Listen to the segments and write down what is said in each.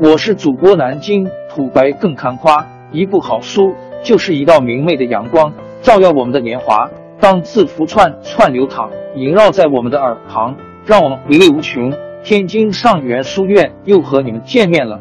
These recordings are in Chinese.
我是主播南京土白更看花，一部好书就是一道明媚的阳光，照耀我们的年华。当字符串串流淌，萦绕在我们的耳旁，让我们回味无穷。天津上元书院又和你们见面了。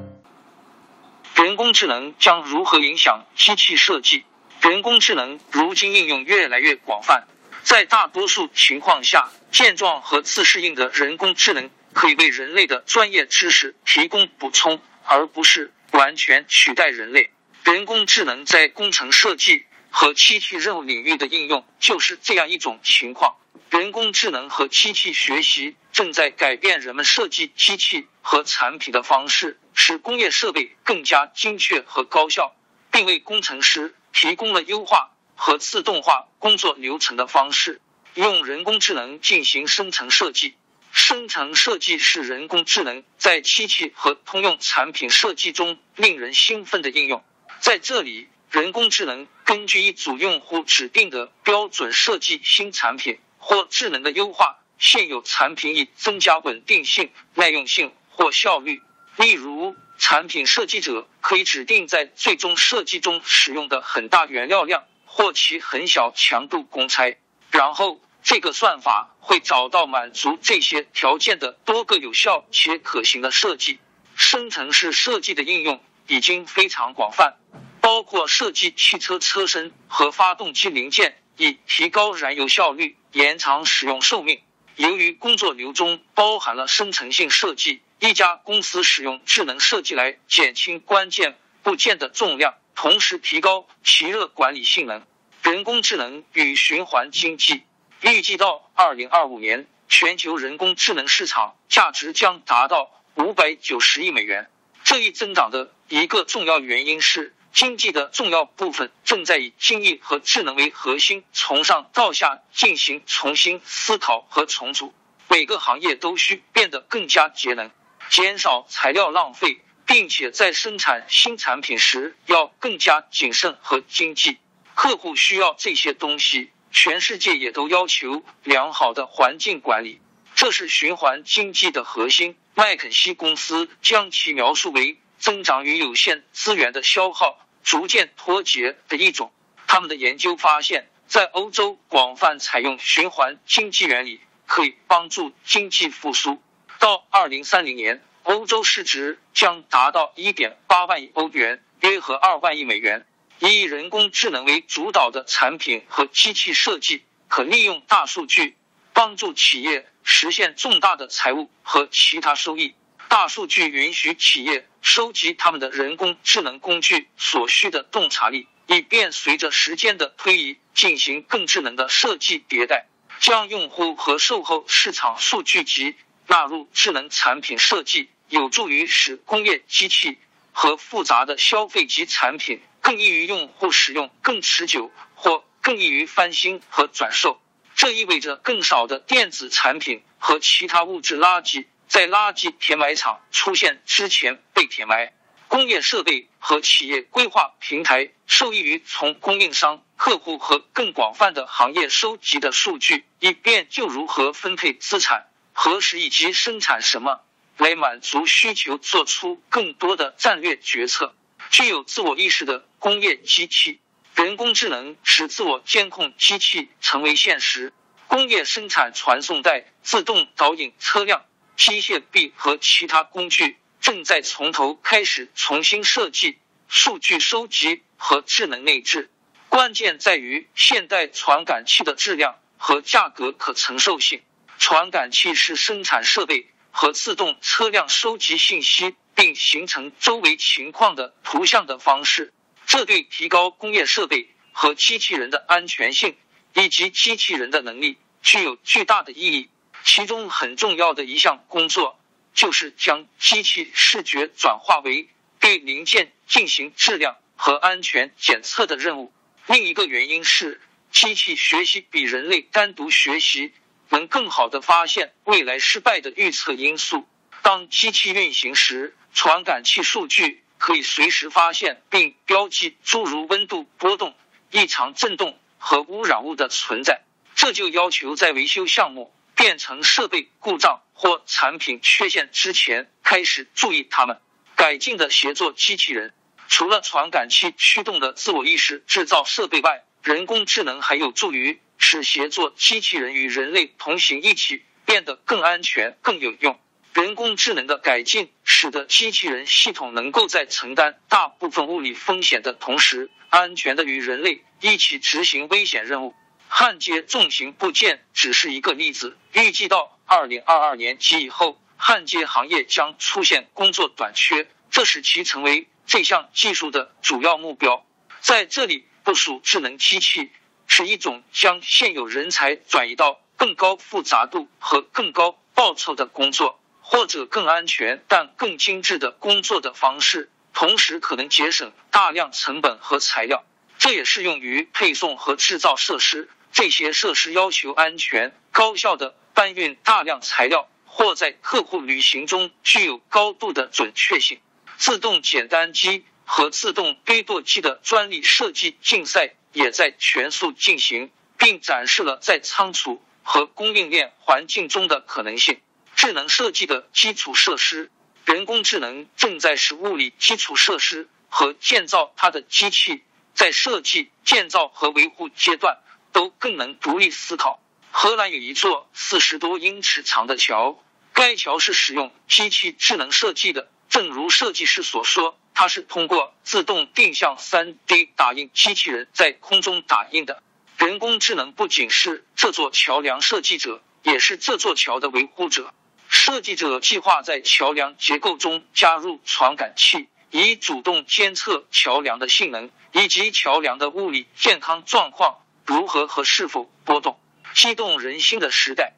人工智能将如何影响机器设计？人工智能如今应用越来越广泛，在大多数情况下，健壮和自适应的人工智能可以为人类的专业知识提供补充，而不是完全取代人类。人工智能在工程设计和机器任务领域的应用就是这样一种情况。人工智能和机器学习正在改变人们设计机器和产品的方式，使工业设备更加精确和高效，并为工程师。提供了优化和自动化工作流程的方式，用人工智能进行生成设计。生成设计是人工智能在机器和通用产品设计中令人兴奋的应用。在这里，人工智能根据一组用户指定的标准设计新产品或智能的优化现有产品，以增加稳定性、耐用性或效率。例如。产品设计者可以指定在最终设计中使用的很大原料量或其很小强度公差，然后这个算法会找到满足这些条件的多个有效且可行的设计。生成式设计的应用已经非常广泛，包括设计汽车车身和发动机零件，以提高燃油效率、延长使用寿命。由于工作流中包含了生成性设计。一家公司使用智能设计来减轻关键部件的重量，同时提高其热管理性能。人工智能与循环经济，预计到二零二五年，全球人工智能市场价值将达到五百九十亿美元。这一增长的一个重要原因是，经济的重要部分正在以精益和智能为核心，从上到下进行重新思考和重组。每个行业都需变得更加节能。减少材料浪费，并且在生产新产品时要更加谨慎和经济。客户需要这些东西，全世界也都要求良好的环境管理。这是循环经济的核心。麦肯锡公司将其描述为增长与有限资源的消耗逐渐脱节的一种。他们的研究发现，在欧洲广泛采用循环经济原理，可以帮助经济复苏。到二零三零年，欧洲市值将达到一点八万亿欧元，约合二万亿美元。以人工智能为主导的产品和机器设计，可利用大数据帮助企业实现重大的财务和其他收益。大数据允许企业收集他们的人工智能工具所需的洞察力，以便随着时间的推移进行更智能的设计迭代。将用户和售后市场数据集。纳入智能产品设计，有助于使工业机器和复杂的消费级产品更易于用户使用、更持久或更易于翻新和转售。这意味着更少的电子产品和其他物质垃圾在垃圾填埋场出现之前被填埋。工业设备和企业规划平台受益于从供应商、客户和更广泛的行业收集的数据，以便就如何分配资产。何时以及生产什么来满足需求，做出更多的战略决策。具有自我意识的工业机器，人工智能使自我监控机器成为现实。工业生产传送带、自动导引车辆、机械臂和其他工具正在从头开始重新设计。数据收集和智能内置，关键在于现代传感器的质量和价格可承受性。传感器是生产设备和自动车辆收集信息并形成周围情况的图像的方式。这对提高工业设备和机器人的安全性以及机器人的能力具有巨大的意义。其中很重要的一项工作就是将机器视觉转化为对零件进行质量和安全检测的任务。另一个原因是，机器学习比人类单独学习。能更好的发现未来失败的预测因素。当机器运行时，传感器数据可以随时发现并标记诸如温度波动、异常振动和污染物的存在。这就要求在维修项目变成设备故障或产品缺陷之前开始注意它们。改进的协作机器人。除了传感器驱动的自我意识制造设备外，人工智能还有助于使协作机器人与人类同行一起变得更安全、更有用。人工智能的改进，使得机器人系统能够在承担大部分物理风险的同时，安全的与人类一起执行危险任务。焊接重型部件只是一个例子。预计到二零二二年及以后，焊接行业将出现工作短缺，这使其成为这项技术的主要目标。在这里，部署智能机器是一种将现有人才转移到更高复杂度和更高报酬的工作。或者更安全但更精致的工作的方式，同时可能节省大量成本和材料。这也适用于配送和制造设施。这些设施要求安全、高效的搬运大量材料，或在客户旅行中具有高度的准确性。自动简单机和自动堆垛机的专利设计竞赛也在全速进行，并展示了在仓储和供应链环境中的可能性。智能设计的基础设施，人工智能正在使物理基础设施和建造它的机器在设计、建造和维护阶段都更能独立思考。荷兰有一座四十多英尺长的桥，该桥是使用机器智能设计的。正如设计师所说，它是通过自动定向三 D 打印机器人在空中打印的。人工智能不仅是这座桥梁设计者，也是这座桥的维护者。设计者计划在桥梁结构中加入传感器，以主动监测桥梁的性能以及桥梁的物理健康状况如何和是否波动。激动人心的时代，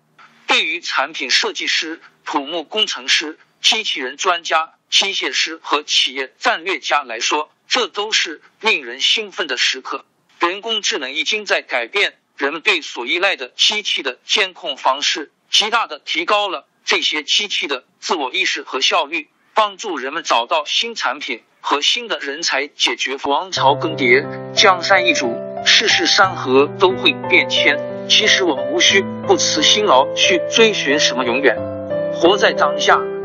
对于产品设计师、土木工程师、机器人专家、机械师和企业战略家来说，这都是令人兴奋的时刻。人工智能已经在改变人们对所依赖的机器的监控方式，极大的提高了。这些机器的自我意识和效率，帮助人们找到新产品和新的人才，解决王朝更迭、江山易主、世事山河都会变迁。其实我们无需不辞辛劳去追寻什么永远，活在当下，